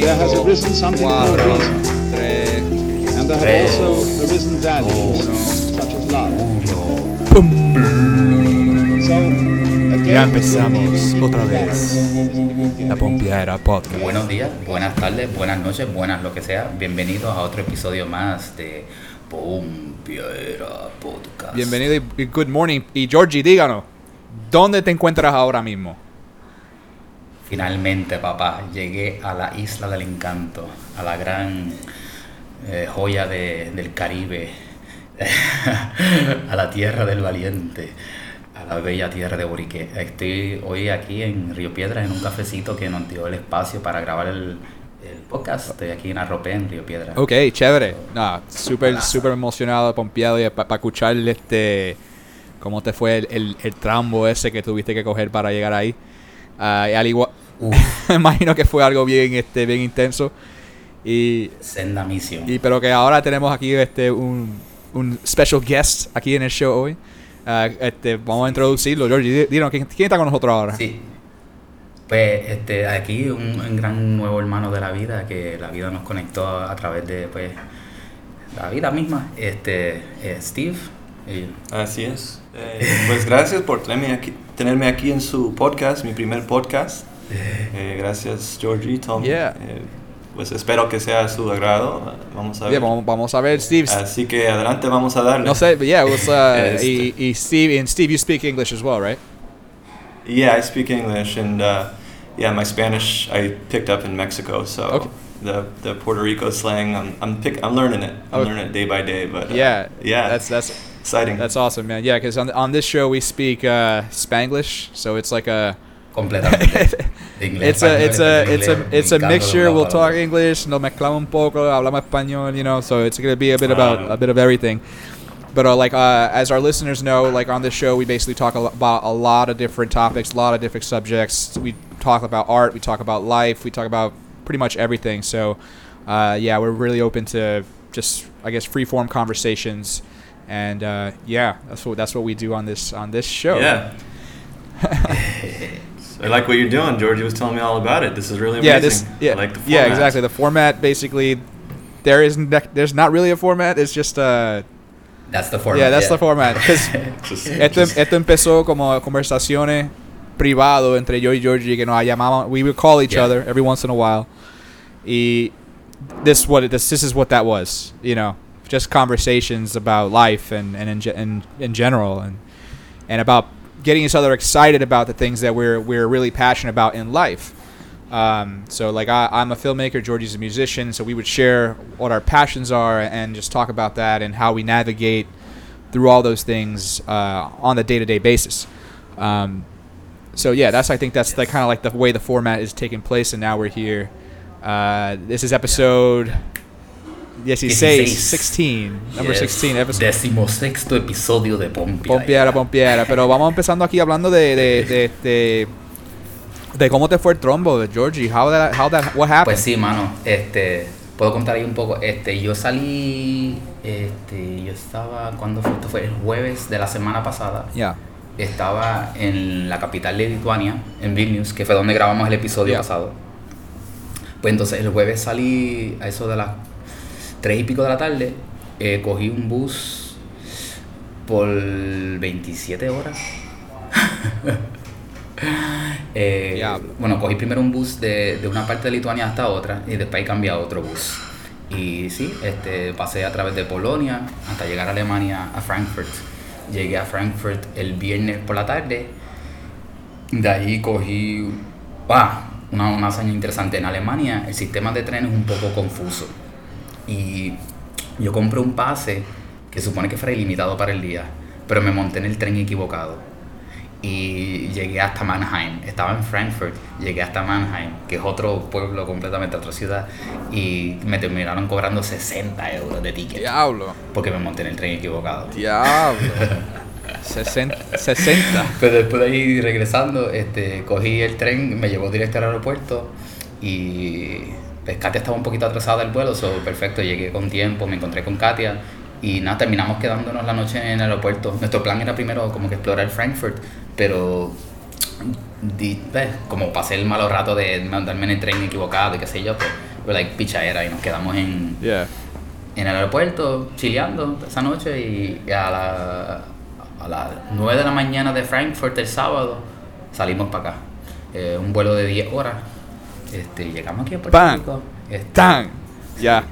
there has arisen something called cuatro, reason. tres, And there have also arisen values, such as love. So, again, Ya empezamos otra vez la Pompiera Podcast. Buenos días, buenas tardes, buenas noches, buenas lo que sea. Bienvenidos a otro episodio más de Pompiera Podcast. Bienvenido y, y good morning. Y Georgie, díganos, ¿dónde te encuentras ahora mismo? Finalmente, papá, llegué a la isla del encanto, a la gran eh, joya de- del Caribe, a la tierra del valiente, a la bella tierra de Borique. Estoy hoy aquí en Río Piedras en un cafecito que nos dio el espacio para grabar el, el podcast. Estoy aquí en Arropé, en Río Piedras. Ok, chévere. No, súper, súper emocionado, pompeado para escuchar este, cómo te fue el, el, el trambo ese que tuviste que coger para llegar ahí. Y al igual, Uf, imagino que fue algo bien, este, bien intenso. Y, senda misión. y pero que ahora tenemos aquí este un, un special guest aquí en el show hoy. Ah, este, vamos a introducirlo, Georgie. di- Dinos, ¿quién, quién está con nosotros ahora? Sí. Pues este, aquí un, un gran nuevo hermano de la vida que la vida nos conectó a, a través de pues la vida misma. Este, eh, Steve. eh, Así es. Eh, pues gracias por tenerme aquí, tenerme aquí en su podcast, mi primer podcast. Eh, gracias, Georgie, Tom. Yeah. Eh, pues espero que sea a su agrado. Vamos a ver. vamos, vamos a ver, Steve. Así que adelante, vamos a darle. No sé, yeah, was, uh, Este. y, y Steve, and Steve, you speak English as well, right? Yeah, I speak English, and uh, yeah, my Spanish I picked up in Mexico, so Okay. the the Puerto Rico slang, I'm I'm pick, I'm learning it. I'm Okay. learning it day by day, but uh, Yeah, yeah, That's that's exciting. that's awesome, man. Yeah, because on on this show we speak uh, Spanglish, so it's like a completamente. de it's a it's a it's a it's a brincando de un mixture. We'll talk otro. English, nos mezclamos un poco, hablamos español, you know. So it's gonna be a bit about a bit of everything. But uh, like uh, as our listeners know, like on this show, we basically talk a about a lot of different topics, a lot of different subjects. We talk about art, we talk about life, we talk about pretty much everything. So uh, yeah, we're really open to just I guess free form conversations, and uh, yeah, that's what that's what we do on this on this show. Yeah. I like what you're doing. Georgie was telling me all about it. This is really amazing. yeah, this yeah I like the yeah exactly the format basically there isn't there's not really a format. It's just uh That's the format. yeah that's the format because Just- esto, just- esto empezó como conversaciones privado entre yo y Georgie que nos llamaban we would call each Yeah. other every once in a while y this what it, this this is what that was you know just conversations about life and and in, in in general and and about getting each other excited about the things that we're we're really passionate about in life. Um, so like I, I'm a filmmaker, Georgie's a musician, so we would share what our passions are and just talk about that and how we navigate through all those things uh, on the day-to-day basis. Um, so yeah, that's I think that's yes. the kind of like the way the format is taking place, and now we're here. Uh, this is episode. Yeah 16, 16, 16, number yes. 16 episode. Sexto episodio de pompiera Pompiara, pompiera Pero vamos empezando aquí hablando de, de, de, de, cómo te fue el trombo de Georgie. How that, how that, what happened? Pues sí, mano. Este, puedo contar ahí un poco. Este, yo salí, este, yo estaba, ¿cuándo fue? Esto fue el jueves de la semana pasada. Ya. Estaba en la capital de Lituania, en Vilnius, que fue donde grabamos el episodio pasado. Pues entonces el jueves salí a eso de las tres y pico de la tarde, eh, cogí un bus por 27 horas. Eh, bueno, cogí primero un bus de, de una parte de Lituania hasta otra y después cambié a otro bus. Y sí, este, pasé a través de Polonia hasta llegar a Alemania, a Frankfurt. Llegué a Frankfurt el viernes por la tarde. De ahí cogí ah, una, una hazaña interesante. En Alemania el sistema de tren es un poco confuso. Y yo compré un pase que supone que fuera ilimitado para el día, pero me monté en el tren equivocado. y llegué hasta Mannheim. Estaba en Frankfurt, llegué hasta Mannheim, que es otro pueblo completamente, otra ciudad, y me terminaron cobrando 60 euros de ticket Diablo. porque me monté en el tren equivocado. Diablo. 60. 60. Pero después de ahí regresando, este, cogí el tren, me llevó directo al aeropuerto y pues, Katia estaba un poquito atrasada del vuelo, so perfecto, llegué con tiempo, me encontré con Katia y nada, terminamos quedándonos la noche en el aeropuerto. Nuestro plan era primero como que explorar Frankfurt, pero di- pues, como pasé el malo rato de mandarme en el tren equivocado y qué sé yo, pues, fue like pichadera y nos quedamos en, Yeah. en el aeropuerto, chileando esa noche y a, la, a las 9 de la mañana de Frankfurt el sábado salimos para acá. Eh, un vuelo de 10 horas. Este, llegamos aquí a Puerto Bang. Rico. Este, Dang. Yeah.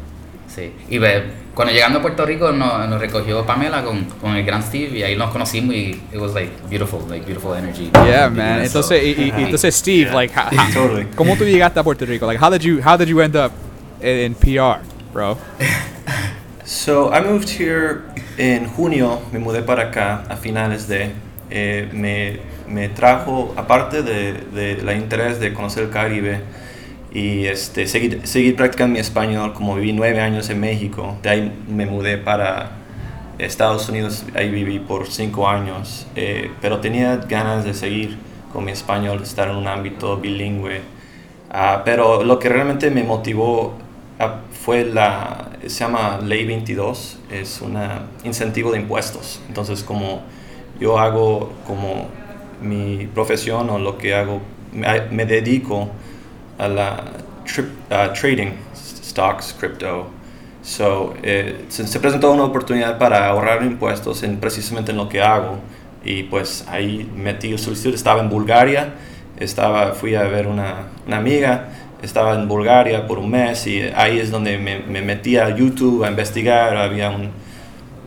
Sí. Y ve, cuando llegando a Puerto Rico nos, nos recogió Pamela con, con el gran Steve y ahí nos conocimos y it was like beautiful, like beautiful energy. Yeah, man. Entonces, y, y- y entonces Steve, Yeah. like, how, how- Totally. ¿cómo tú llegaste a Puerto Rico? Like, how did you, how did you end up in, in PR, bro? So I moved here en junio, me mudé para acá a finales de, eh, me, me trajo, aparte de, de la interés de conocer el Caribe y este, seguir, seguir practicando mi español, como viví nueve años en México, de ahí me mudé para Estados Unidos, ahí viví por cinco años, eh, pero tenía ganas de seguir con mi español, estar en un ámbito bilingüe. Ah, pero lo que realmente me motivó ah, fue la, se llama Ley 22, es un incentivo de impuestos. Entonces, como yo hago como mi profesión o lo que hago, me, me dedico a la ah, trading, stocks, crypto. So, eh, se, se presentó una oportunidad para ahorrar impuestos en precisamente en lo que hago. Y pues ahí metí solicitud, estaba en Bulgaria, estaba, fui a ver una, una amiga, estaba en Bulgaria por un mes y ahí es donde me, me metí a YouTube a investigar, había un,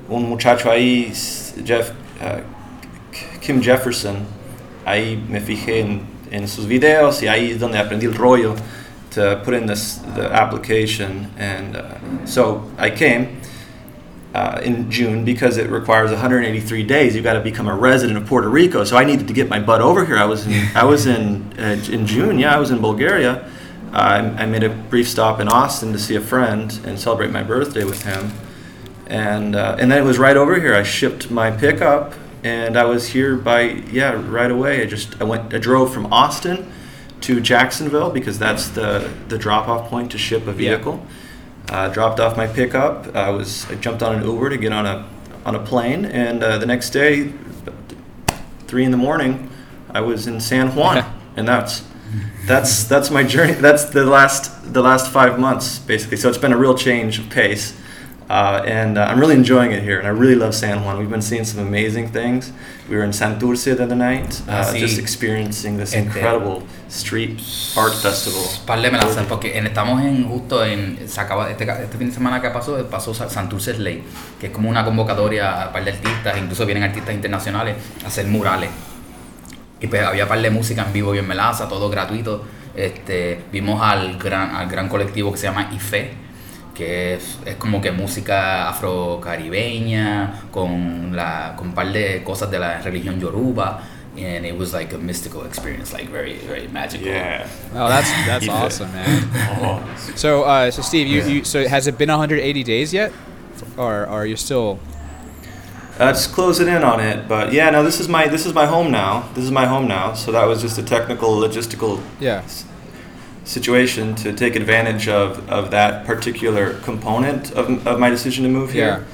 un muchacho ahí, Jeff, uh, Kim Jefferson, ahí me fijé en, en sus videos y ahí es donde aprendí el rollo to put in this the application and uh, so I came uh, in June because it requires 183 days. You've got to become a resident of Puerto Rico. So I needed to get my butt over here. I was in I was in uh, in June. Yeah, I was in Bulgaria. I, I made a brief stop in Austin to see a friend and celebrate my birthday with him. And uh, and then it was right over here. I shipped my pickup and I was here by yeah right away. I just I went I drove from Austin to Jacksonville because that's the the drop off point to ship a vehicle. Uh, dropped off my pickup. I was I jumped on an Uber to get on a on a plane, and uh, the next day, three in the morning, I was in San Juan, and that's that's that's my journey. That's the last the last five months basically. So it's been a real change of pace. Uh, and uh, I'm really enjoying it here, and I really love San Juan. We've been seeing some amazing things. We were in Santurce the other night, uh, Ah, sí. just experiencing this Este- incredible street art festival. Par de melazas, porque en- estamos en justo en. Se acaba, este, este fin de semana que pasó, pasó Sa- Santurce Slay, que es como una convocatoria a par de artistas, incluso vienen artistas internacionales a hacer murales. Y pues había par de música en vivo y en Melaza, todo gratuito. Este, vimos al gran, al gran colectivo que se llama IFE, que es, es como que música afrocaribeña, con la con un par de cosas de la religión yoruba. And it was like a mystical experience, like very, very magical. Yeah. Oh, that's that's Yeah. awesome, man. So, uh, so Steve, you, you so has it been 180 days yet, or, or are you still? Uh, just closing in on it, but yeah, no, this is my this is my home now. This is my home now. So that was just a technical, logistical Yeah. Situation to take advantage of, of that particular component of, of my decision to move here.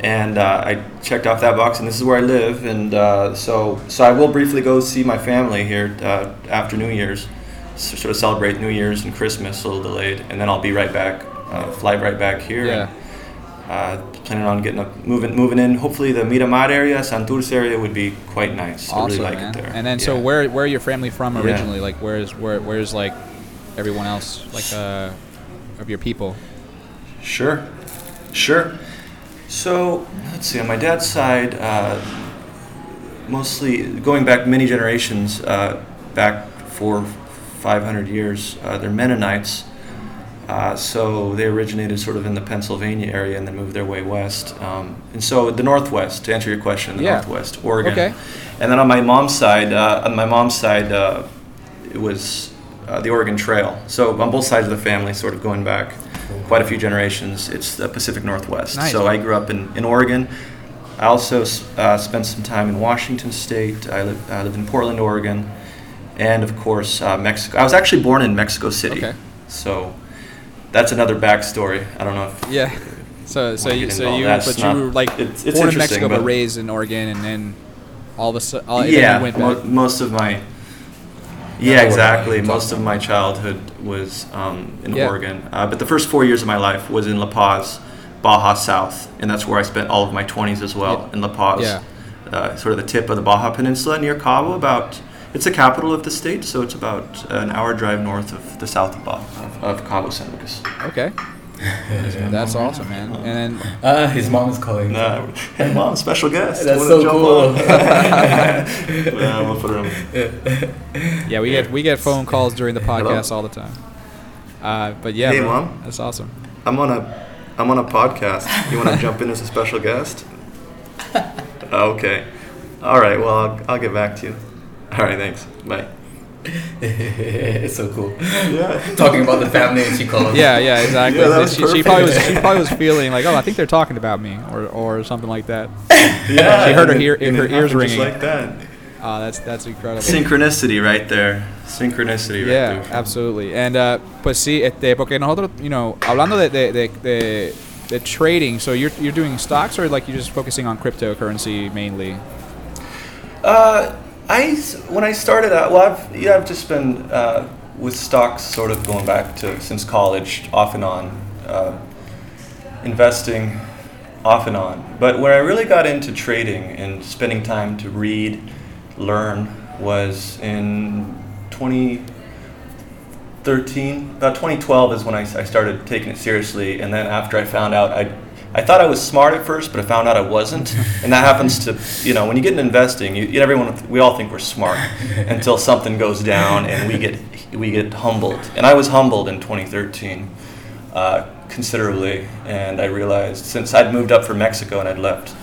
And uh, I checked off that box, and this is where I live. And uh, so, so I will briefly go see my family here uh, after New Year's, so sort of celebrate New Year's and Christmas, a little delayed, and then I'll be right back, uh, fly right back here. Yeah. And, uh, planning on getting up, moving, moving in. Hopefully, the Miramar area, Santurce area would be quite nice. I really like man. it there. And then, so where where are your family from Yeah. originally? Like, where's where where's like everyone else like uh of your people? Sure, sure. So let's see. On my dad's side, uh, mostly going back many generations, uh, back for 500 years, uh, they're Mennonites. Uh, so they originated sort of in the Pennsylvania area and then moved their way west. Um, and so the Northwest, to answer your question, the Yeah. Northwest, Oregon. Okay. And then on my mom's side, uh, on my mom's side, uh, it was uh, the Oregon Trail. So on both sides of the family, sort of going back quite a few generations, it's the Pacific Northwest. Nice. So I grew up in, in Oregon. I also uh, spent some time in Washington State. I lived, I lived in Portland, Oregon, and of course uh, Mexico. I was actually born in Mexico City. Okay. So that's another backstory. I don't know if Yeah. So so you so you that. but It's you not- were like it's- it's born in Mexico but but- raised in Oregon and then all of a sudden all, yeah, you went mo- back. most of my Yeah, exactly. Most of my childhood was um, in Yeah. Oregon, uh, but the first four years of my life was in La Paz, Baja South, and that's where I spent all of my 20s as well Yeah. in La Paz, Yeah. uh, sort of the tip of the Baja Peninsula near Cabo. About it's the capital of the state, so it's about an hour drive north of the south of, Baja, of, of Cabo San Lucas. Okay. That's awesome, man. And then Ah, his mom is calling. No, hey mom, special guest. That's Wanna so cool. yeah, we'll put her yeah, we get we get phone calls during the podcast all the time. Uh, but yeah, Hey, bro, Mom. that's awesome. I'm on a I'm on a podcast. You want to jump in as a special guest? Okay. All right. Well, I'll, I'll get back to you. All right. Thanks. Bye. It's so cool. Yeah. Talking about the family and she called. Yeah, yeah, exactly. Yeah, that was she, she probably was she probably was feeling like, oh, I think they're talking about me, or or something like that. Yeah. She heard her it- ear- and her ears happened just ringing. like that. Oh, that's that's incredible. Synchronicity right there. Synchronicity right Yeah, there. absolutely. And uh, pues sí, este, porque nosotros, you know, hablando de, de, de, de, de trading, so you're, you're doing stocks or like you're just focusing on cryptocurrency mainly? Uh, I when I started out, well, I've yeah, I've just been uh, with stocks, sort of going back to since college, off and on, uh, investing, off and on. But where I really got into trading and spending time to read, learn, was in 2013. About 2012 is when I, I started taking it seriously, and then after I found out I. I thought I was smart at first, but I found out I wasn't, and that happens to you know when you get into investing, you, you- everyone we all think we're smart until something goes down and we get we get humbled. And I was humbled in 2013 uh, considerably, and I realized since I'd moved up from Mexico and I'd left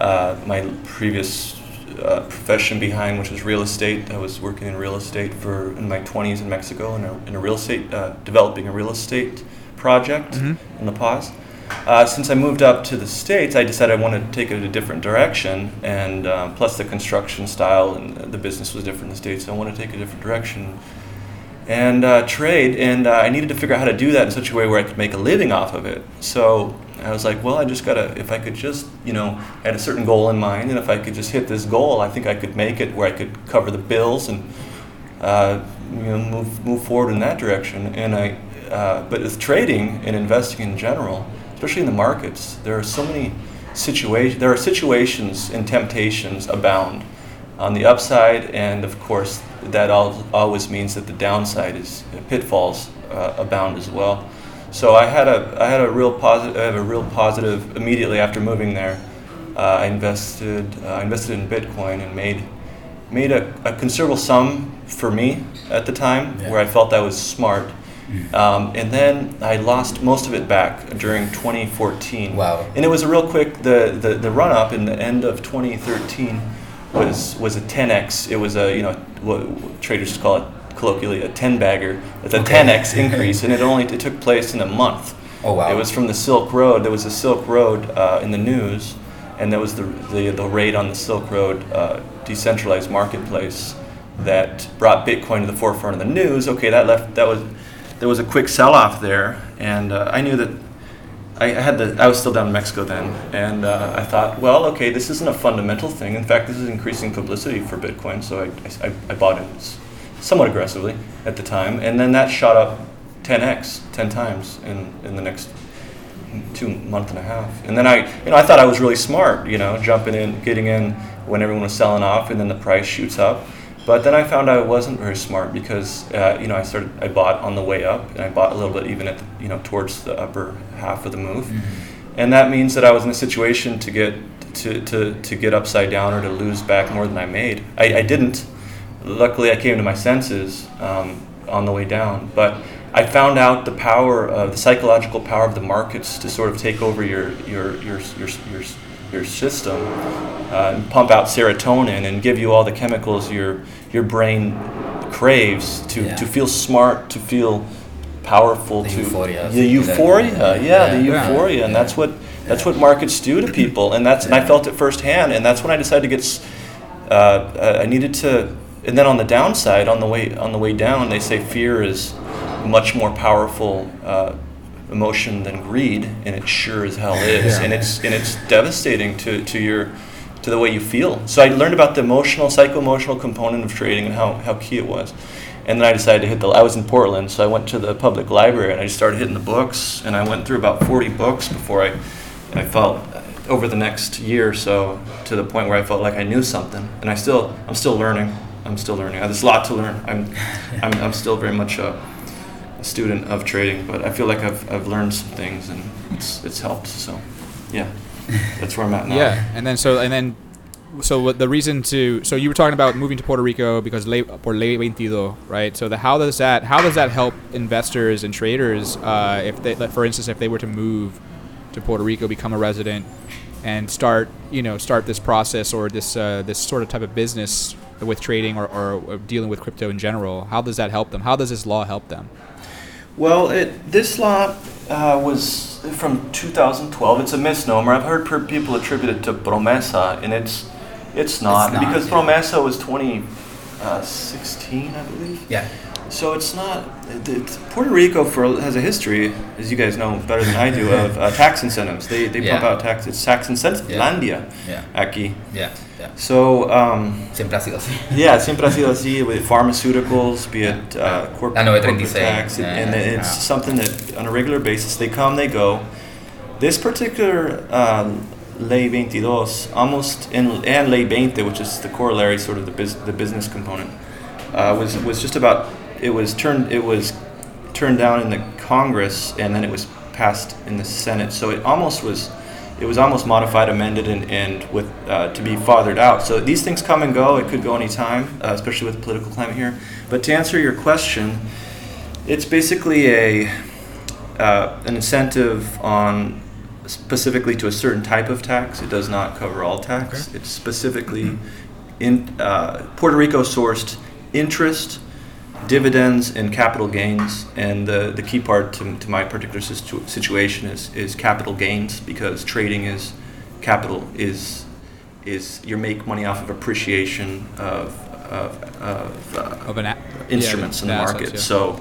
uh, my previous uh, profession behind, which was real estate. I was working in real estate for in my 20s in Mexico in a, in a real estate uh, developing a real estate project Mhm. in La Paz. Uh, since I moved up to the States, I decided I wanted to take it a different direction, and uh, plus the construction style and the business was different in the States. So I wanted to take a different direction and uh, trade, and uh, I needed to figure out how to do that in such a way where I could make a living off of it. So I was like, well, I just gotta, if I could just, you know, I had a certain goal in mind, and if I could just hit this goal, I think I could make it where I could cover the bills and, uh, you know, move move forward in that direction. And I, uh, but with trading and investing in general, especially in the markets, there are so many situations. There are situations and temptations abound on the upside, and of course, that al- always means that the downside is pitfalls uh, abound as well. So I had a I had a real positive I have a real positive immediately after moving there. Uh, I invested uh, I invested in Bitcoin and made made a, a considerable sum for me at the time Yeah. where I felt I was smart. Um, and then I lost most of it back during 2014. Wow. And it was a real quick the the, the run up in the end of 2013 was was a 10x. It was a you know what traders call it colloquially a 10 bagger. It's a Okay. 10x increase, and it only it took place in a month. Oh, wow. It was from the Silk Road. There was a Silk Road uh, in the news, and there was the the, the raid on the Silk Road uh, decentralized marketplace that brought Bitcoin to the forefront of the news. Okay, that left that was there was a quick sell off there, and uh, I knew that I had the I was still down in Mexico then, and uh, I thought, well, okay, this isn't a fundamental thing. In fact, this is increasing publicity for Bitcoin, so I, I, I bought it somewhat aggressively at the time, and then that shot up 10x, 10 times in, in the next two month and a half. And then I, you know, I thought I was really smart, you know, jumping in, getting in when everyone was selling off, and then the price shoots up. But then I found I wasn't very smart because, uh, you know, I started, I bought on the way up, and I bought a little bit even at, the, you know, towards the upper half of the move, and that means that I was in a situation to get to, to, to get upside down or to lose back more than I made. I, I didn't. Luckily, I came to my senses um, on the way down, but I found out the power of the psychological power of the markets to sort of take over your your your your your, your system uh, and pump out serotonin and give you all the chemicals your your brain craves to, Yeah. to feel smart, to feel powerful, The to euphoria. the euphoria, yeah, the euphoria, and that's what that's what markets do to people, and that's and I felt it firsthand, and that's when I decided to get. Uh, I needed to, and then on the downside, on the way on the way down, they say fear is much more powerful uh, emotion than greed, and it sure as hell is, Yeah. and it's and it's devastating to to your to the way you feel. So I learned about the emotional, psycho-emotional component of trading and how, how key it was. And then I decided to hit the. I was in Portland, so I went to the public library and I just started hitting the books. And I went through about 40 books before I, I felt uh, over the next year or so to the point where I felt like I knew something. And I still, I'm still learning. I'm still learning. There's a lot to learn. I'm, I'm, I'm still very much a, a student of trading, but I feel like I've, I've learned some things and it's, it's helped. So, yeah, that's where I'm at now. Yeah, and then so and then so the reason to so you were talking about moving to Puerto Rico because ley, por ley 22, right? So the how does that how does that help investors and traders uh, if they for instance if they were to move to Puerto Rico, become a resident, and start you know start this process or this uh, this sort of type of business with trading or, or dealing with crypto in general? How does that help them? How does this law help them? Well, it, this law uh, was from 2012. It's a misnomer. I've heard per people attribute it to Promesa, and it's it's not, not, because yeah. Promesa was 2016, I believe. Yeah. So it's not. It, it- Puerto Rico for has a history, as you guys know better than I do, of uh, tax incentives. They, they pump out tax. It's tax incentive. Yeah. Landia, Yeah. aquí. Yeah. Yeah. So um, Siempre ha sido así. yeah, siempre ha sido así with pharmaceuticals, be it uh, corp- La corporate 936, tax, and, and yeah, it's yeah. something that on a regular basis they come, they go. This particular uh, Ley 22, almost in, and Ley 20, which is the corollary, sort of the, bus- the business component, uh, was was just about it was turned it was turned down in the Congress and then it was passed in the Senate. So it almost was it was almost modified, amended, and, and with uh, to be fathered out. So these things come and go. It could go any time, uh, especially with the political climate here. But to answer your question, it's basically a uh, an incentive on specifically to a certain type of tax. It does not cover all tax. It's specifically in uh, Puerto Rico sourced interest, dividends, and capital gains. And the, the key part to, to my particular situ- situation is, is capital gains because trading is capital is is you make money off of appreciation of of, of uh, Of an a- instruments yeah, in the assets, market. yeah. So,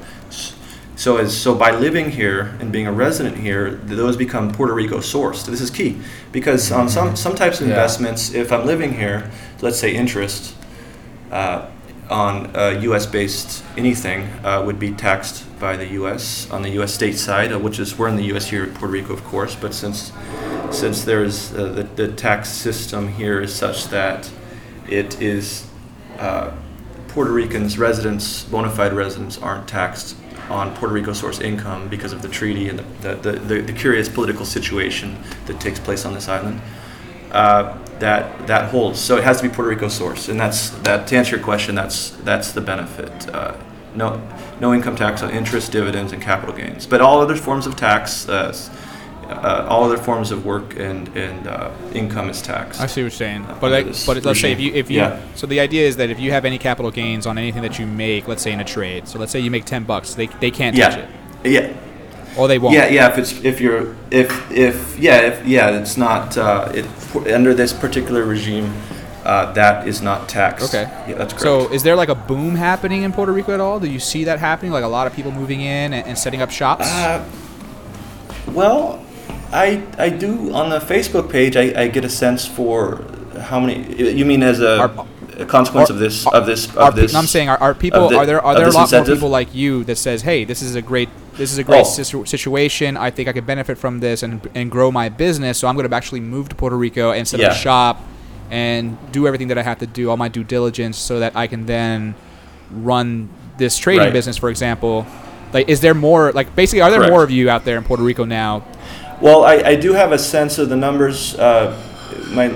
so as so by living here and being a resident here, those become Puerto Rico sourced. This is key because on some some types of Yeah. investments, if I'm living here, let's say interest uh, on uh, U.S. based anything uh, would be taxed by the U.S. on the U.S. state side, uh, which is we're in the U.S. here, at Puerto Rico, of course. But since since there's uh, the, the tax system here is such that it is uh, Puerto Ricans, residents, bona fide residents, aren't taxed on Puerto Rico source income because of the treaty and the, the, the, the curious political situation that takes place on this island. Uh, that that holds. So it has to be Puerto Rico source, and that's that. To answer your question, that's that's the benefit. Uh, no no income tax on interest, dividends, and capital gains. But all other forms of tax, uh, uh, all other forms of work and and uh, income is taxed. I see what you're saying. Uh, But like, but let's say if you if you Yeah. so the idea is that if you have any capital gains on anything that you make, let's say in a trade. So let's say you make 10 bucks, they, they can't touch yeah, it. yeah. Or they won't. Yeah, yeah. If it's if you're if if yeah if yeah, it's not uh, it under this particular regime, uh, that is not taxed. Okay. Yeah, that's correct. So is there like a boom happening in Puerto Rico at all? Do you see that happening? Like a lot of people moving in and, and setting up shops? Uh, well, I I do on the Facebook page. I, I get a sense for how many. You mean as a, Are- a consequence are- of this of this of this? no, I'm saying are, are people are there are there a lot incentive? more people like you that says, "Hey, this is a great this is a great Oh. situ- situation. I think I could benefit from this and and grow my business. So I'm going to actually move to Puerto Rico and set up Yeah. shop and do everything that I have to do, all my due diligence, so that I can then run this trading Right. business, for example." Like, is there more? Like, basically, are there Correct. more of you out there in Puerto Rico now? Well, I, I do have a sense of the numbers. Uh, my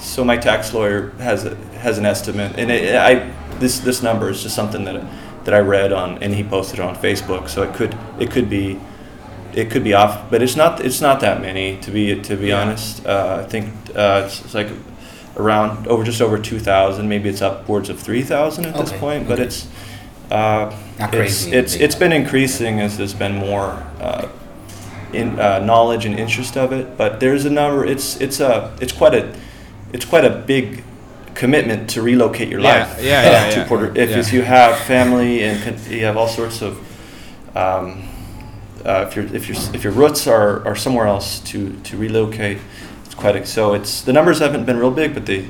so my tax lawyer has a, has an estimate, and it, I this this number is just something that that I read on, and he posted it on Facebook. So it could it could be it could be off, but it's not it's not that many to be to be Yeah. honest. Uh, I think uh, it's, it's like around over just over two thousand. Maybe it's upwards of three thousand at this Okay, point, but it's. Uh, Not it's, crazy, it's it's been increasing as there's been more uh, in uh, knowledge and interest of it. But there's a number. It's it's a it's quite a it's quite a big commitment to relocate your Yeah, life yeah, uh, yeah, to yeah. Puerto. If Yeah. you have family and con- you have all sorts of um, uh, if your if your if your roots are, are somewhere else to, to relocate, it's quite a, so it's the numbers haven't been real big, but they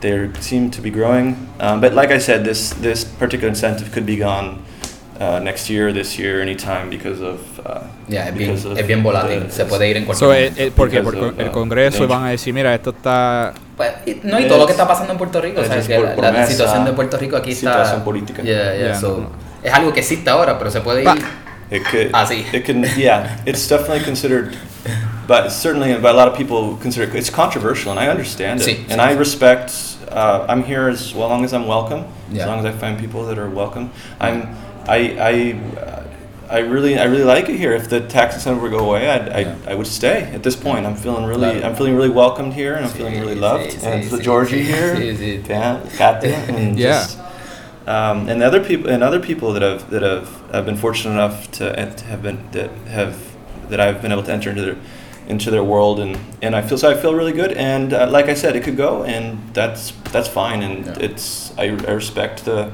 they seem to be growing. Um, but like I said, this this particular incentive could be gone uh, next year, this year, anytime because of uh, Ya, es bien, because of es bien volátil, the- se puede ir en cualquier So, momento. eh, porque Because por of, el uh, Congreso danger. van a decir, mira, esto está... Pues, no, y todo lo que está pasando en Puerto Rico, o sea, que la, la situación de Puerto Rico aquí está... situación política. Yeah, yeah, Yeah, so, no. Es algo que existe ahora, pero se puede ir... It could. Ah, sí. It can. Yeah, it's definitely considered, but certainly by a lot of people consider it's controversial, and I understand it, Sí, and sí, I sí. respect. Uh, I'm here as well long as I'm welcome. Yeah. As long as I find people that are welcome. I'm. I. I. Uh, I really, I really like it here. If the tax incentive would go away, I'd, I, Yeah. I would stay. At this point, I'm feeling really. I'm feeling really welcomed here, and I'm feeling really loved. and the Georgie here, sí. Dan, and Yeah. just, um, and other people and other people that have that have I've been fortunate enough to, to have been that have that I've been able to enter into their into their world and and I feel so I feel really good and uh, like I said it could go and that's that's fine and Yeah. it's I, I respect the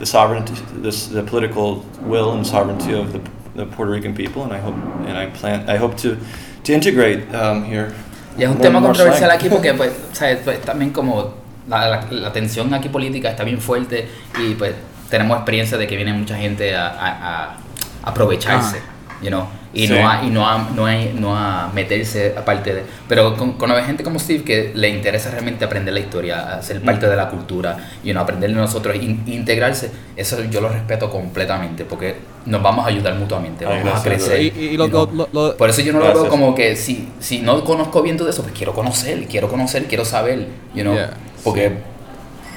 the sovereignty this the political will and sovereignty of the, the Puerto Rican people and I hope and I plan I hope to to integrate um, here Y es un more- tema controversial slang. aquí porque pues, ¿sabes? Pues, también como la, la, la tensión aquí política está bien fuerte y pues tenemos experiencia de que viene mucha gente a, a, a aprovecharse, you know, y Sí. no a, y no a, no a, no a meterse aparte de... Pero con, con gente como Steve que le interesa realmente aprender la historia, ser parte Mm. de la cultura, y no aprender de nosotros, in- integrarse, eso yo lo respeto completamente porque nos vamos a ayudar mutuamente, Ay, vamos a crecer. Y, y lo, you know. lo- lo- lo- Por eso yo no lo veo como que si, si no conozco bien todo eso, pues quiero conocer, quiero conocer, quiero saber, you know, Yeah. porque,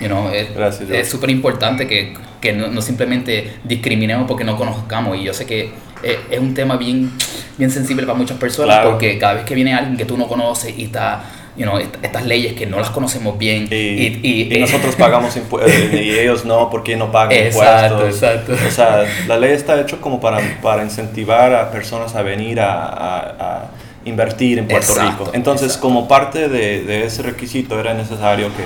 you know, es súper importante que, que no, no simplemente discriminemos porque no conozcamos y yo sé que es, es un tema bien, bien sensible para muchas personas Claro. porque cada vez que viene alguien que tú no conoces y está, you know, est- estas leyes que no las conocemos bien y, y, y- y nosotros pagamos impuestos y ellos no porque no pagan Exacto, impuestos. exacto. O sea, la ley está hecha como para, para incentivar a personas a venir a, a- a invertir en Puerto Exacto, Rico. Entonces, como parte de, de ese requisito era necesario que,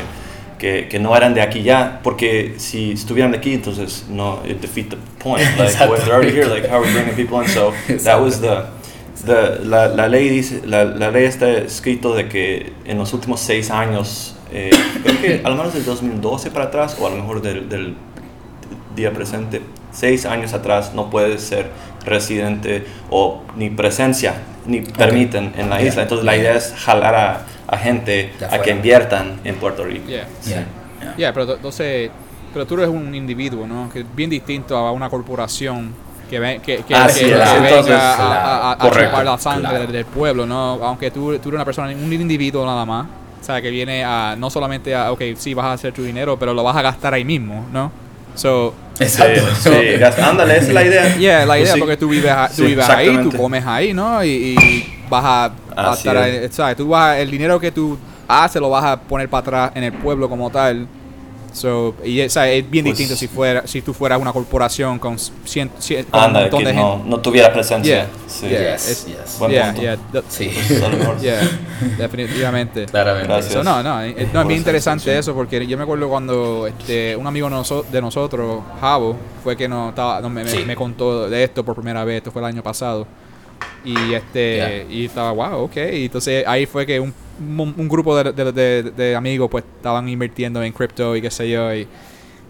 que, que no eran de aquí ya, porque si estuvieran de aquí, entonces no, it defeat the point. Like, well, they're already here, like, how are we bringing people in? So, that was the... The, la, la ley dice, la, la ley está escrito de que en los últimos seis años, eh, creo que a lo menos del 2012 para atrás, o a lo mejor del, del día presente, seis años atrás no puedes ser residente o ni presencia, ni permiten en la isla. Entonces la idea es jalar a, a gente a que inviertan en Puerto Rico. Yeah. Yeah, yeah. Yeah, pero to- entonces, pero tú eres un individuo, ¿no? Que es bien distinto a una corporación que ve, que, que, que- que entonces, venga a, a- a- a correcto, chupar la sangre claro. del, del pueblo, ¿no? Aunque tú, tú eres una persona, un individuo nada más, o sea, que viene a no solamente a, ok, sí, vas a hacer tu dinero, pero lo vas a gastar ahí mismo, ¿no? So, Exacto. Sí, sí, ándale, esa es la idea. yeah, la Pues idea sí. porque tú vives, a- tú Sí, vives ahí, tú comes ahí, ¿no? Y, y vas a Así estar es. ahí, ¿sabes? Tú vas a- el dinero que tú haces lo vas a poner para atrás en el pueblo como tal. So, y o sea, es bien Pues- distinto si fuera si tú fueras una corporación con, cien, cien- con Ándale, un montón de no, gente. no tuviera presencia. Yeah. Sí. Yes, es- yes. Buen yeah, punto. yeah, that- Sí. Yeah, definitivamente. Claramente. Gracias. So, no, no, eh, no, es bien esa interesante eso porque yo me acuerdo cuando este, un amigo noso- de nosotros, Javo, fue que nos, estaba, nos- me, me- Sí. me contó de esto por primera vez, esto fue el año pasado. Y este Yeah. y estaba, wow, ok. Y entonces ahí fue que un, un, un grupo de, de- de- de amigos pues estaban invirtiendo en cripto y qué sé yo. Y,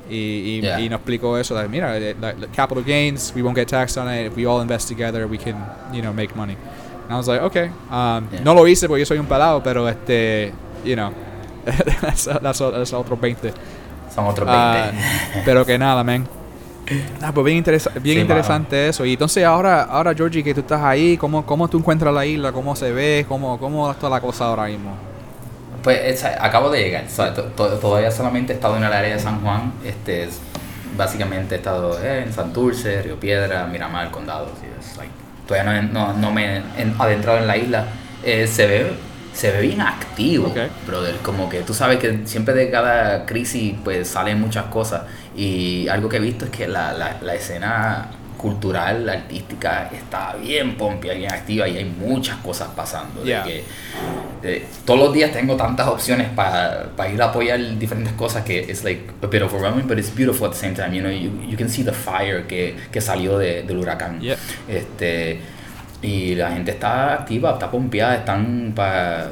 y, y, Yeah. y nos explicó eso, de, mira, eh, like, like, capital gains, we won't get taxed on it. If we all invest together, we can, you know, make money. And I was like, okay. Um, Yeah. No lo hice porque yo soy un pelado, pero este, you know, that's, that's, that's otros 20. Son otros 20. Ah, pero que nada, man. Ah, pues bien, interesa- bien Sí, interesante eso. Y entonces ahora, ahora Georgie, que tú estás ahí, ¿cómo, cómo tú encuentras la isla? ¿Cómo se ve? ¿Cómo, cómo está la cosa ahora mismo? Pues es- acabo de llegar, o sea, to- to- todavía solamente he estado en el área de San Juan, este, es- básicamente he estado eh, en Santurce, Río Piedra, Miramar, Condado. sí, like- todavía no, no, no me he en- adentrado en la isla. Eh, se ve se ve bien activo, Ok. brother. Como que tú sabes que siempre de cada crisis pues salen muchas cosas. Y algo que he visto es que la, la, la escena cultural, la artística está bien pompia, bien activa y hay muchas cosas pasando. de Yeah. que, eh, todos los días tengo tantas opciones para ir a apoyar diferentes cosas que es like a bit overwhelming, but it's beautiful at the same time. You know, you, you can see the fire que, que salió de- del huracán. Yeah. Este, y la gente está activa, está pompeada, están para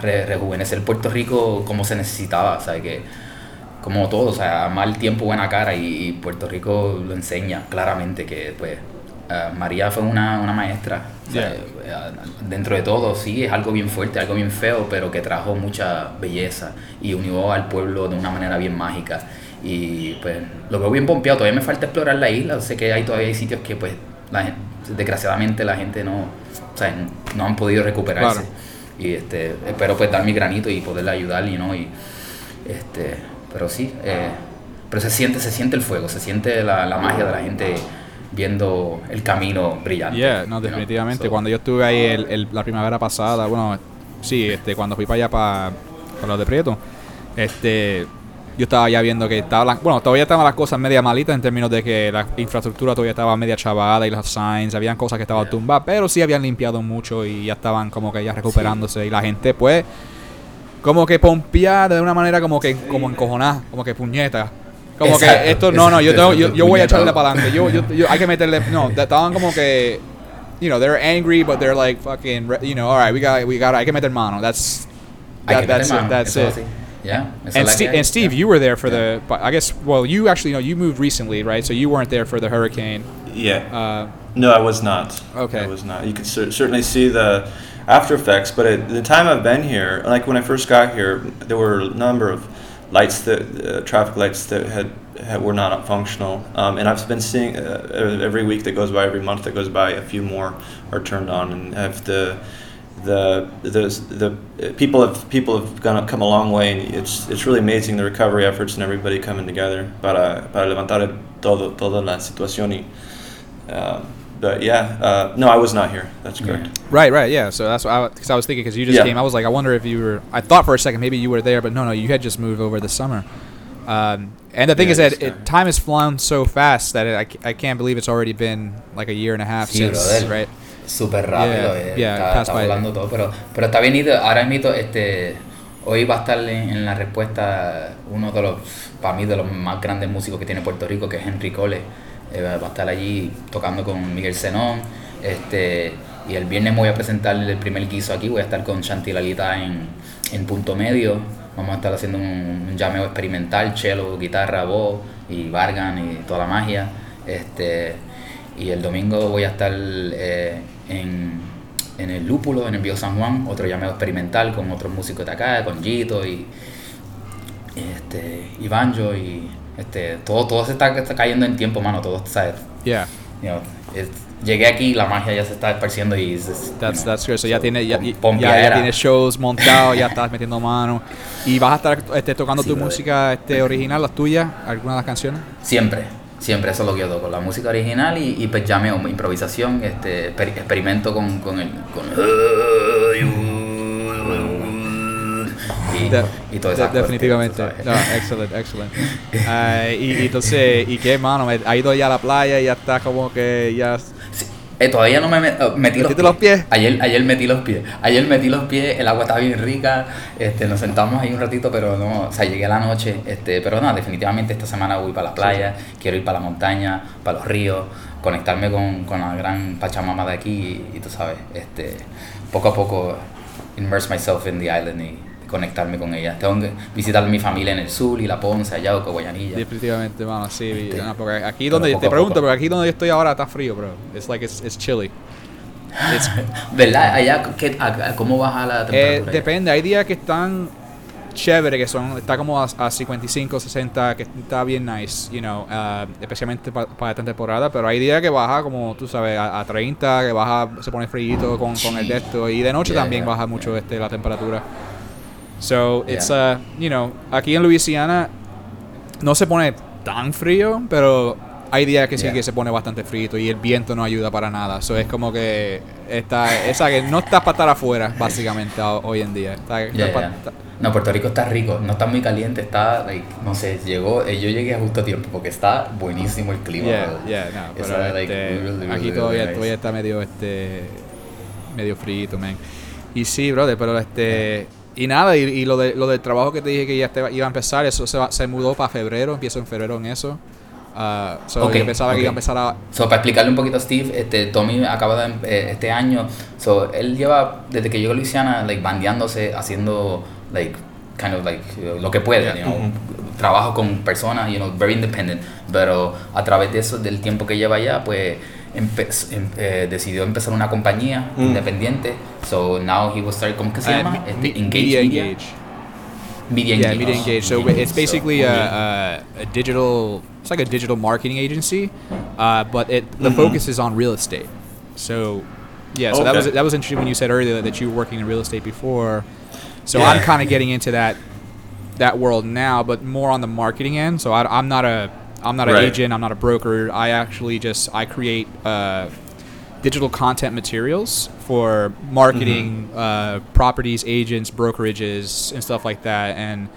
rejuvenecer Puerto Rico como se necesitaba, sea, que como todo, o sea, mal tiempo, buena cara y, Puerto Rico lo enseña claramente que pues eh, María fue una, una maestra, o sea, eh, dentro de todo sí, es algo bien fuerte, algo bien feo, pero que trajo mucha belleza y unió al pueblo de una manera bien mágica. Y pues lo veo bien pompeado, todavía me falta explorar la isla, sé que hay todavía hay sitios que pues la gen- desgraciadamente la gente no, o sea, no han podido recuperarse. Claro. Y este, espero pues dar mi granito y poderle ayudar, you know, y este, pero sí, eh, pero se siente, se siente el fuego, se siente la, la magia de la gente viendo el camino brillante. Yeah, no, definitivamente. So, Cuando yo estuve ahí el, el- la primavera pasada, bueno, sí, este, cuando fui para allá para, para los de Prieto, este, yo estaba ya viendo que estaba, la- bueno, todavía estaban las cosas media malitas en términos de que la infraestructura todavía estaba media chavada y los signs, habían cosas que estaban tumbadas, pero sí habían limpiado mucho y ya estaban como que ya recuperándose y la gente pues como que pompear de una manera como que como encojonada, como que puñeta. Como Exacto, que esto, no, no, yo, tengo, yo, yo voy a echarle para adelante. Yo, yo, yo- hay que meterle, no, estaban como que, you know, they're angry, but they're like fucking, you know, all right, we got, we got, hay que meter mano. That's, that- that's it, that's it. Yeah, And, la Steve, and Steve, yeah. you were there for Yeah. the, I guess, well, you actually, no, you moved recently, right? So you weren't there for the hurricane. Yeah. Uh, No, I was not. Okay. I was not. You could cer- certainly see the after effects, but at the time I've been here, like when I first got here, there were a number of lights that uh, traffic lights that had, had were not functional, um, and I've been seeing uh, every week that goes by, every month that goes by, a few more are turned on, and have the the the the uh, people have people have gone come a long way, and it's it's really amazing the recovery efforts and everybody coming together para para levantar todo toda la situación y. Um, but yeah, uh, no, I was not here. That's correct. Right, right, yeah. So that's what I, cause I was thinking, because you just Yeah. came. I was like, I wonder if you were. I thought for a second maybe you were there, but no, no, you had just moved over the summer. Um, and the thing Yeah, is that it, time has flown so fast that it, I, I can't believe it's already been like a year and a half Sí, since, brother. right? Súper rápido, Yeah, eh, yeah, está, passed está by. volando todo, pero, pero está bien nítido. Ahora mismo, este, hoy va a estar en, en la respuesta uno de los, para mí, de los más grandes músicos que tiene Puerto Rico, que es Henry Cole. Eh, va a estar allí tocando con Miguel Zenón. Este, y el viernes voy a presentar el primer guiso aquí, voy a estar con Chanti Lalita en, en punto medio. Vamos a estar haciendo un, un llameo experimental, cello, guitarra, voz y Vargan y toda la magia. Este, y el domingo voy a estar eh, en, en el Lúpulo, en el Bio San Juan, otro llameo experimental con otros músicos de acá, con Gito y, este, y Banjo y este, todo, todo se está, está cayendo en tiempo, mano, todo, ¿sabes? Yeah, You know, es- llegué aquí, la magia ya se está esparciendo y that's know, that's. So ya tiene ya, ya, ya tienes shows montados, ya estás metiendo mano y vas a estar este, tocando Sí, tu música este original, las tuyas, algunas de las canciones. Siempre, siempre eso es lo que yo toco, la música original y, y pues llameo, improvisación, este, exper- experimento con, con el... Con De- y todo de- eso. definitivamente. No, excelente, excelente. Ah, y, y entonces, ¿y qué, mano? ¿Ha ido ya a la playa y ya está como que ya... Sí. Eh, todavía no me met- eh, metí los ¿Metiste pies. los pies? Ayer, ayer metí los pies. Ayer metí los pies, el agua estaba bien rica. Este, nos sentamos ahí un ratito, pero no, o sea, llegué a la noche. Este, pero no, definitivamente esta semana voy para la playa, quiero ir para la montaña, para los ríos, conectarme con, con la gran Pachamama de aquí y, y tú sabes, este, poco a poco immerse myself in the island y conectarme con ella. Tengo que visitar a mi familia en el sur y la Ponce, allá, Guayanilla. Definitivamente, mano, sí. Este, no, porque aquí pero donde, poco te pregunto, porque aquí donde yo estoy ahora está frío, bro. It's like, it's, it's chilly. It's- ¿Verdad? Allá, ¿qué, a- a- ¿cómo baja la eh, temperatura? allá? depende, hay días que están chévere, que son, está como a, a 55, 60, que está bien nice, you know, ah, especialmente pa- para esta temporada, pero hay días que baja como, tú sabes, a, a 30, que baja, se pone frío con, con el de esto, y de noche Yeah, también yeah, baja mucho yeah. este, la temperatura. So, it's, uh, you know, aquí en Louisiana no se pone tan frío, pero hay días que sí Yeah. que se pone bastante frito y el viento no ayuda para nada. Eso es como que está, esa que no estás para estar afuera, básicamente, ho- hoy en día. Está- está- No, Puerto Rico está rico, no está muy caliente, está, like, no sé, llegó, eh, yo llegué a justo tiempo porque está buenísimo el clima. Yeah, no, pero like, este, really, really, aquí todavía, nice. todavía está medio este medio frito, man. Y sí, brother, pero este y nada, y, y lo de lo del trabajo que te dije que ya te, iba a empezar, eso se, va- se mudó para febrero, empiezo en febrero en eso. Ah, so yo pensaba que iba a empezar a So, para explicarle un poquito a Steve, este, Tommy acaba de, eh, este año, so, él lleva, desde que llegó a Luisiana, like, bandeándose, haciendo, like, kind of, like, uh, lo que puede, Yeah. you know, trabajo con personas, you know, very independent, pero a través de eso, del tiempo que lleva allá, pues, empe- em- eh, decidió empezar una compañía Mm. independiente, so, now he will start, ¿cómo que se Ah, llama? Este, Engage Media Media? Engage. Media Yeah, Media Engage. So Media it's basically So, a, a, a digital. It's like a digital marketing agency, uh, but it the Mhm. focus is on real estate. So yeah, so that was that was interesting when you said earlier that you were working in real estate before. So Yeah. I'm kind of getting into that that world now, but more on the marketing end. So I, I'm not a I'm not an Right. agent. I'm not a broker. I actually just I create uh, digital content materials for marketing uh, properties, agents, brokerages, and stuff like that, and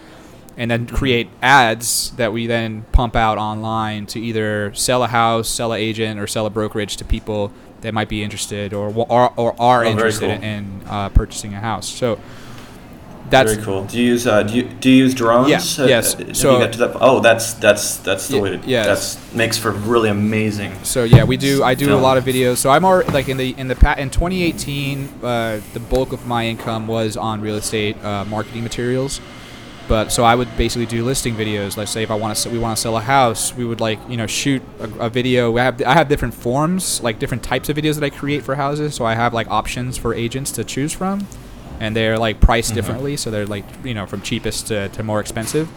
and then create ads that we then pump out online to either sell a house, sell an agent, or sell a brokerage to people that might be interested or or, or are Oh, interested cool. in uh, purchasing a house. So that's Very cool. Do you use uh, do you do you use drones? Yeah, Uh, yes. So- you got to that? Oh, that's that's that's the Ye- way to. yes. That's makes for really amazing. So yeah, we do. I do a lot of videos. So I'm already like in the in the pa- in 2018, uh, the bulk of my income was on real estate uh, marketing materials. But so I would basically do listing videos. Let's say if I want to, we want to sell a house, we would like you know shoot a, a video. I have I have different forms, like different types of videos that I create for houses. So I have like options for agents to choose from, and they're like priced Mhm. differently. So they're like you know from cheapest to, to more expensive.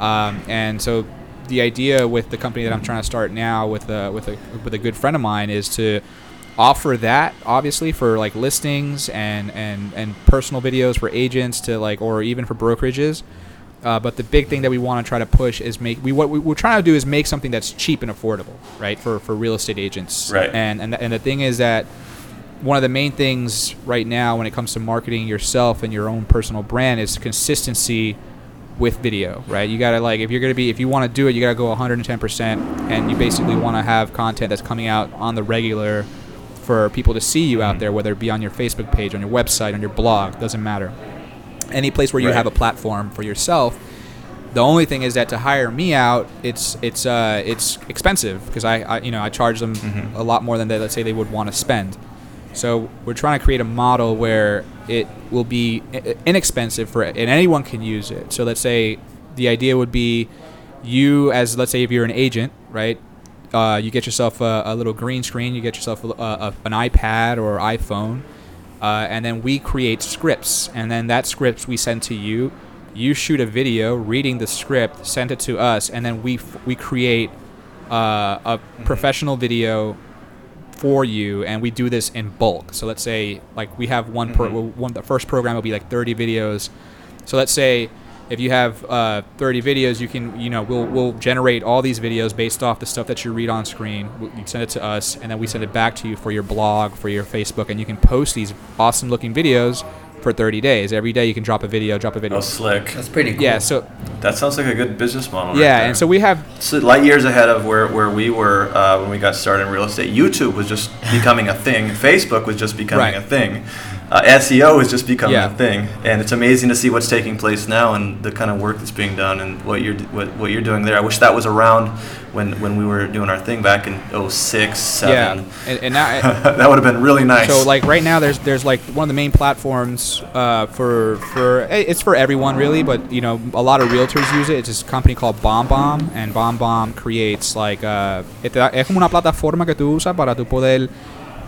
Um, and so the idea with the company that I'm trying to start now with a with a with a good friend of mine is to offer that obviously for like listings and and and personal videos for agents to like or even for brokerages. Uh, but the big thing that we want to try to push is make we what we, we're trying to do is make something that's cheap and affordable, right? For for real estate agents. Right. And and the, and the thing is that one of the main things right now when it comes to marketing yourself and your own personal brand is consistency with video, right? You gotta like if you're gonna be if you want to do it, you gotta go 110 percent, and you basically want to have content that's coming out on the regular for people to see you out there, whether it be on your Facebook page, on your website, on your blog, doesn't matter. Any place where you Right. have a platform for yourself. The only thing is that to hire me out, it's it's uh it's expensive because I, I you know I charge them Mhm. a lot more than they let's say they would want to spend. So we're trying to create a model where it will be inexpensive for and anyone can use it. So let's say the idea would be you as let's say if you're an agent, right? Uh, you get yourself a, a little green screen, you get yourself a, a, an iPad or iPhone, uh, and then we create scripts, and then that scripts we send to you. You shoot a video reading the script, send it to us, and then we f- we create uh, a professional video for you and we do this in bulk. So let's say like we have one per Mhm. one the first program will be like 30 videos. So let's say if you have uh, 30 videos you can you know we'll we'll generate all these videos based off the stuff that you read on screen. You send it to us and then we send it back to you for your blog for your facebook and you can post these awesome looking videos for 30 days every day you can drop a video drop a video Oh, slick. That's pretty cool. yeah so That sounds like a good business model. yeah there. and so we have So light years ahead of where, where we were uh, when we got started in real estate. YouTube was just becoming a thing. Facebook was just becoming Right. a thing. Uh, SEO is just becoming Yeah. a thing, and it's amazing to see what's taking place now and the kind of work that's being done and what you're what, what you're doing there. I wish that was around when, when we were doing our thing back in 06, 7. yeah and, and now that would have been really nice. So like right now, there's there's like one of the main platforms uh, for for eh, it's for everyone really, but you know a lot of realtors use it. It's this company called BombBomb, and BombBomb creates like uh, es como una plataforma que tú usas para tú poder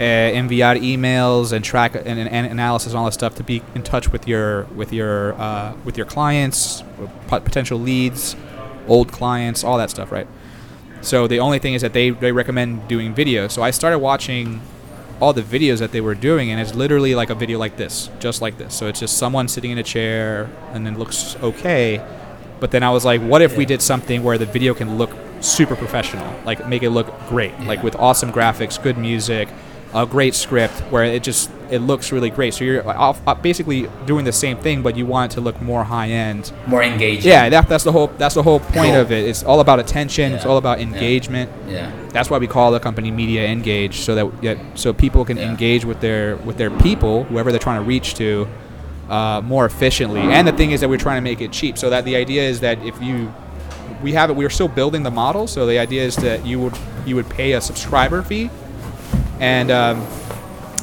eh, enviar emails and track and, and analysis and all that stuff to be in touch with your with your uh, with your clients, potential leads, old clients, all that stuff, right? So the only thing is that they, they recommend doing video. So I started watching all the videos that they were doing, and it's literally like a video like this, just like this. So it's just someone sitting in a chair, and then looks okay. But then I was like, what if we did something where the video can look super professional, like make it look great, like with awesome graphics, good music, a great script, where it just it looks really great. So you're off, uh, basically doing the same thing, but you want it to look more high end. More engaging. Yeah, that, that's the whole that's the whole point Cool. of it. It's all about attention. It's all about Yeah. engagement. Yeah. That's why we call the company Media Engage, so that yeah, so people can Yeah. engage with their with their people, whoever they're trying to reach to, uh, more efficiently. And the thing is that we're trying to make it cheap. So that the idea is that if you we have it, we're still building the model. So the idea is that you would you would pay a subscriber fee, and um,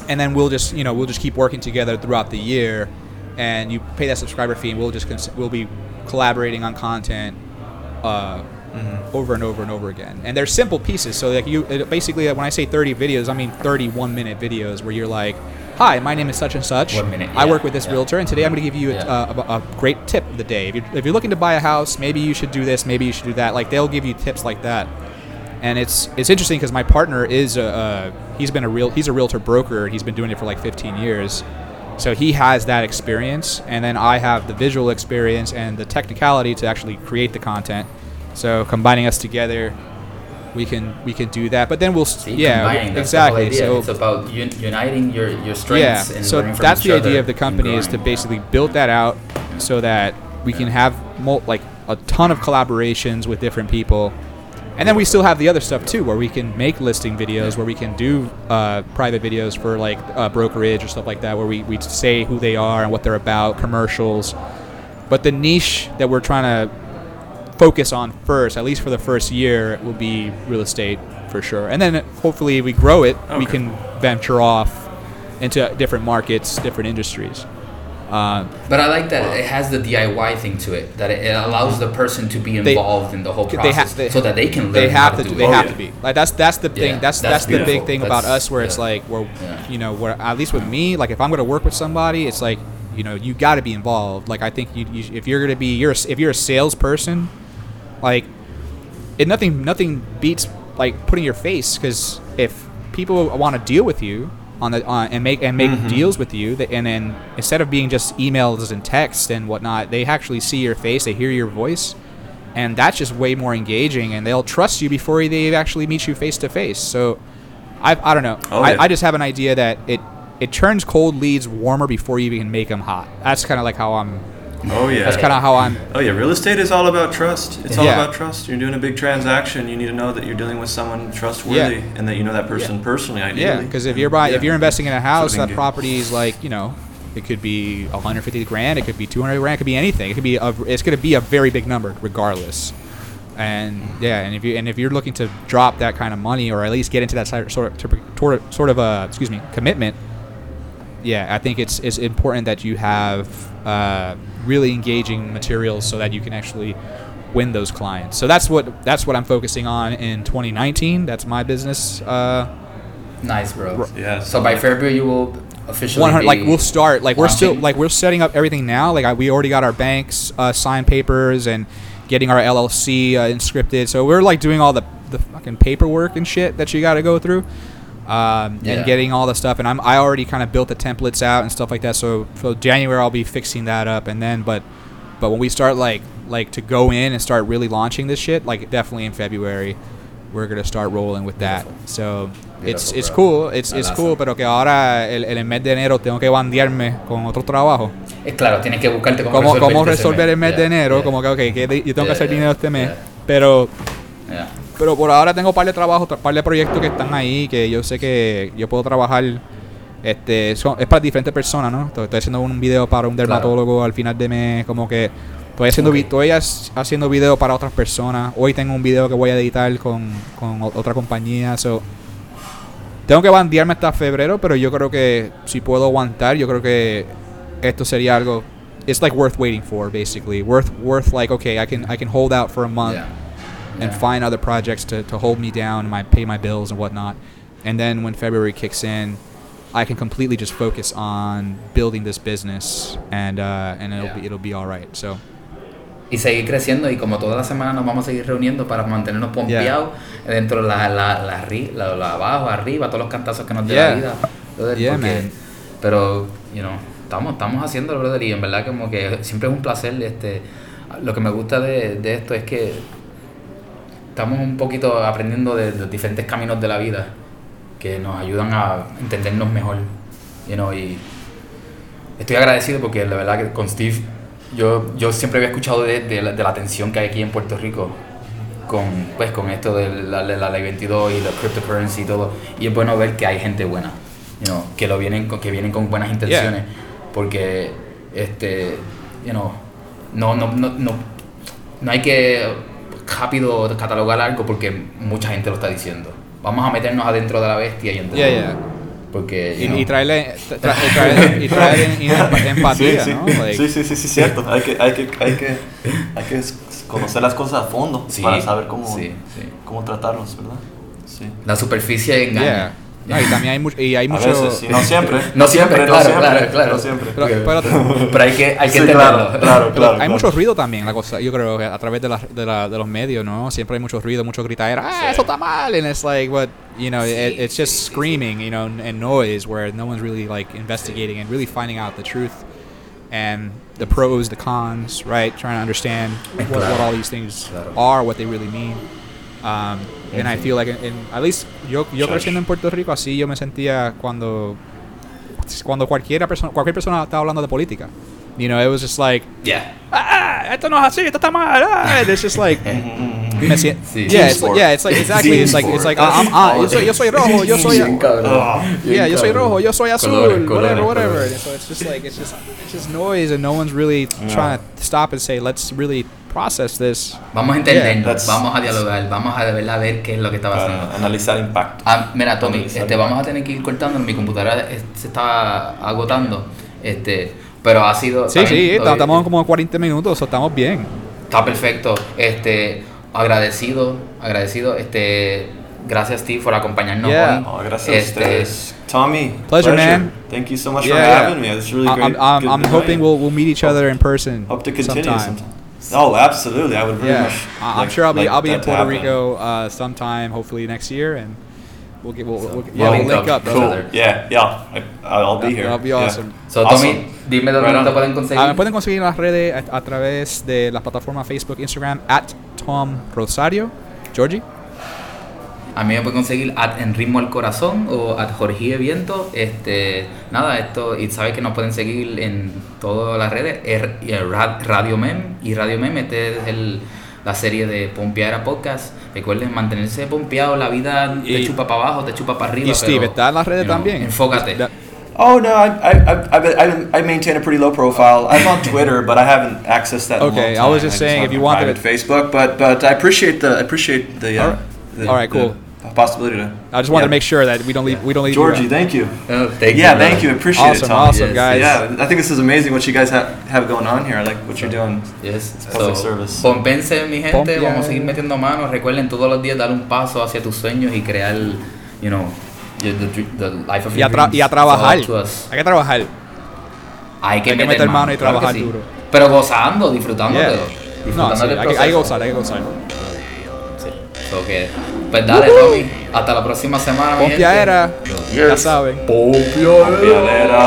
and then we'll just you know we'll just keep working together throughout the year, and you pay that subscriber fee, and we'll just cons- we'll be collaborating on content. Uh, over and over and over again. And they're simple pieces. So like you, it, basically, when I say 30 videos, I mean 31 minute videos where you're like, "Hi, my name is such and such. One minute, I work with this yeah. realtor, and today I'm going to give you a, Yeah. a, a great tip of the day. If you're, if you're looking to buy a house, maybe you should do this. Maybe you should do that. Like they'll give you tips like that. And it's it's interesting because my partner is a uh, he's been a real he's a realtor broker. And he's been doing it for like 15 years. So he has that experience, and then I have the visual experience and the technicality to actually create the content. So combining us together, we can we can do that. But then we'll See, yeah combining, the whole exactly. So it's about un- uniting your, your yeah, strengths and so that's the idea of the company is to basically build that out so that we can have mul- like a ton of collaborations with different people. And then we still have the other stuff too, where we can make listing videos, where we can do uh, private videos for like uh, brokerage or stuff like that, where we, we say who they are and what they're about, commercials. But the niche that we're trying to focus on first, at least for the first year, will be real estate for sure. And then hopefully we grow it, we can venture off into different markets, different industries. Uh, But I like that it has the DIY thing to it. That it, it allows the person to be They- involved in the whole they process, they, so that they can learn they have how to, to, do they it. Oh, have yeah. to be like that's that's the thing Yeah, that's that's that's, the big beautiful. thing about us where it's like where Yeah. you know where at least with me like if I'm gonna work with somebody it's like you know you got to be involved like I think you, you if you're gonna be you're if you're a salesperson like it nothing nothing beats like putting your face because if people want to deal with you on the on, and make and make Mhm. deals with you that, and then instead of being just emails and text and whatnot they actually see your face they hear your voice and that's just way more engaging and they'll trust you before they actually meet you face to face so I, I don't know Oh, I, yeah. I just have an idea that it it turns cold leads warmer before you even make them hot that's kind of like how i'm Oh yeah. that's kind of how i'm Oh yeah, real estate is all about trust. It's all Yeah. about trust. You're doing a big transaction. You need to know that you're dealing with someone trustworthy and that you know that person personally. Ideally. Yeah, because if you're buying, if you're investing in a house, that property is like you know, it could be 150 grand, it could be 200 grand, it could be anything. It could be a, it's going to be a very big number regardless. And yeah, and if you and if you're looking to drop that kind of money or at least get into that sort of sort of, sort of uh, excuse me commitment, yeah, I think it's it's important that you have uh, really engaging materials so that you can actually win those clients. So that's what that's what I'm focusing on in 2019. That's my business. Uh, Nice, bro. Yes. So by February, you will officially 100 be like we'll start like we're still like we're setting up everything now like I, we already got our banks uh, signed papers and getting our llc uh, inscripted so we're like doing all the the fucking paperwork and shit that you got to go through um, Yeah. and getting all the stuff. And i'm i already kind of built the templates out and stuff like that. So for january i'll be fixing that up. And then but but when we start like like to go in and start really launching this shit like definitely in february we're gonna start rolling with that. Beautiful. so it's Beautiful, it's bro. cool. It's it's cool pero que ahora el, el mes de enero tengo que bandearme con otro trabajo. Es claro, tienes que buscarte cómo, cómo, resolver, cómo resolver el mes Yeah, de enero? yeah, como que ok que yo tengo que hacer dinero este mes. Pero. Pero por ahora tengo un par de trabajos un par de proyectos que están ahí que yo sé que yo puedo trabajar este son- es para diferentes personas no estoy, estoy haciendo un video para un dermatólogo al final de mes como que estoy haciendo vi- Ok. estoy haciendo video para otras personas. Hoy tengo un video que voy a editar con, con otra compañía so tengo que bandearme hasta febrero pero yo creo que si puedo aguantar yo creo que esto sería algo it's like worth waiting for basically. Worth worth like okay I can I can hold out for a month. Yeah. And Yeah. find other projects to, to hold me down, my pay my bills and whatnot. And then when February kicks in, I can completely just focus on building this business, and uh, and it'll Yeah. be it'll be all right. So y seguir creciendo y como toda la semana nos vamos a seguir reuniendo para mantenernos pompeados dentro de la, la, la, la- la abajo, arriba, todos los cantazos que nos dé Yeah. la vida. brother, Yeah, porque- man. Pero, you know, estamos, estamos haciéndolo, brother, y en verdad como que siempre es un placer. Este, lo que me gusta de, de esto es que estamos un poquito aprendiendo de los diferentes caminos de la vida que nos ayudan a entendernos mejor. You know, y estoy agradecido porque la verdad que con Steve yo, yo siempre había escuchado de, de la, de la tensión que hay aquí en Puerto Rico con, pues, con esto de la, de la ley 22 y la cryptocurrency y todo. Y es bueno ver que hay gente buena, you know, que, lo vienen, con- que vienen con buenas intenciones. Porque, este, you know, no, no, no, no, no hay que rápido catalogar algo porque mucha gente lo está diciendo. Vamos a meternos adentro de la bestia y entender. Yeah, yeah. Porque, you Y, y traerle, tra- tra- y traer, y traer en- en- empatía, sí, sí. ¿no? Like, sí, sí, sí, sí, cierto. Hay que, hay que, hay que, hay que conocer las cosas a fondo Sí, para saber cómo, sí, sí. cómo tratarlos, ¿verdad? Sí. la superficie engaña. yeah. No, y también hay, mucho y hay A mucho... veces, sí. No siempre. No siempre, claro, no siempre, claro, claro. No siempre. Pero, pero- Pero hay que, hay que Sí, entenderlo. claro, claro, claro. hay claro. mucho ruido también, la cosa. Yo creo que a través de, la, de, la, de los medios, ¿no? Siempre hay mucho ruido, mucho gritadera. Ah, Sí. eso está mal. And it's like, what, you know, Sí, it, it's just sí, sí, screaming, you know, and noise where no one's really like investigating and really finding out the truth and the pros, the cons, right? Trying to understand what, what Claro. all these things Claro. are, what they really mean. Um, and I feel like, in, in- at least yo, yo Shush. creciendo en Puerto Rico, así yo me sentía cuando cuando cualquiera persona, cualquier persona estaba hablando de política. You know, it was just like, Yeah. ah, esto no es así, esto está mal. Ah, it's just like, me sien- Sí. yeah, it's, sport. yeah, it's like exactly, it's like it's like sport. I'm, ah, yo soy yo soy rojo, yo soy Bien cabrón. Ah. Bien yeah, yo soy cabrón. rojo, yo soy azul, Colores, whatever, colores, whatever. colores. So it's just like it's just it's just noise, and no one's really trying to stop and say, let's really process this. Vamos a entendernos, that's- vamos a dialogar, vamos a de verdad ver qué es lo que está pasando. Para analizar impacto. Ah, mira, Tommy, Analizar este, vamos a tener que ir cortando. Mi computadora se está agotando. Este, pero ha sido. Sí, sí, bien, estamos como 40 minutos, estamos bien. Está perfecto. Este, agradecido, agradecido. Este, gracias Steve por acompañarnos Yeah. hoy. Oh, gracias a Este, ustedes. Tommy, Pleasure, man. Thank you so much for Yeah, having me. It's really I'm, great. I'm, I'm to hoping we'll we'll meet each other in person Hope to continue sometime. sometime. Oh, absolutely. I would very Yeah, much. I- I'm like- sure I'll be like I'll be in Puerto happen. Rico uh, sometime, hopefully next year, and we'll get we'll, we'll, we'll yeah, we'll link link up. up. Cool. brother. Yeah, yeah. I, I'll be That- here. that'll be Yeah. awesome. So, Awesome. Tommy, dime dónde Right te pueden conseguir. Ah, me pueden conseguir en las redes a, a través de las plataformas Facebook, Instagram, at Tom Rosario. Georgie. A mí me pueden conseguir at en ritmo al corazón o at Jorge Viento. Este, nada, esto, y sabes que nos pueden seguir en todas las redes, er- Ra- Radio Mem y Radio Mem, este es el, la serie de Pompeadera Podcast. Recuerden mantenerse pompeado, la vida te Y- chupa para abajo, te chupa para arriba. Y Steve, pero, ¿está en las redes you know, también? Enfócate. Da- Oh no, I I, I, I I maintain a pretty low profile. I'm on Twitter, but I haven't accessed that. in a Okay, I was just saying, if you wanted private Facebook, but but I appreciate the I appreciate the uh, All right. the, All right, the cool. Possibility to. I just wanted yeah. to make sure that we don't leave we don't leave you Georgie, out. thank you. Oh, thank yeah, you, thank you. Appreciate Awesome, it, Tom. awesome, Yes, guys. Yeah, I think this is amazing what you guys have have going on here. I like what you're doing. Yes. public So, service. Pompense, mi gente, vamos a seguir metiendo manos. Recuerden todos los días dar un paso hacia tus sueños y crear, you know, the, the, the life of Y a, dreams. y a It's trabajar. Hay que trabajar. Hay que, Hay que meter mano y claro trabajar sí. duro. Pero gozando, disfrutando Yeah. No, sí, del hay, que, hay que gozar, hay que gozar. Sí. So que, pues dale, Tommy. Hasta la próxima semana. Pompiadera. Ya saben. Pompiadera.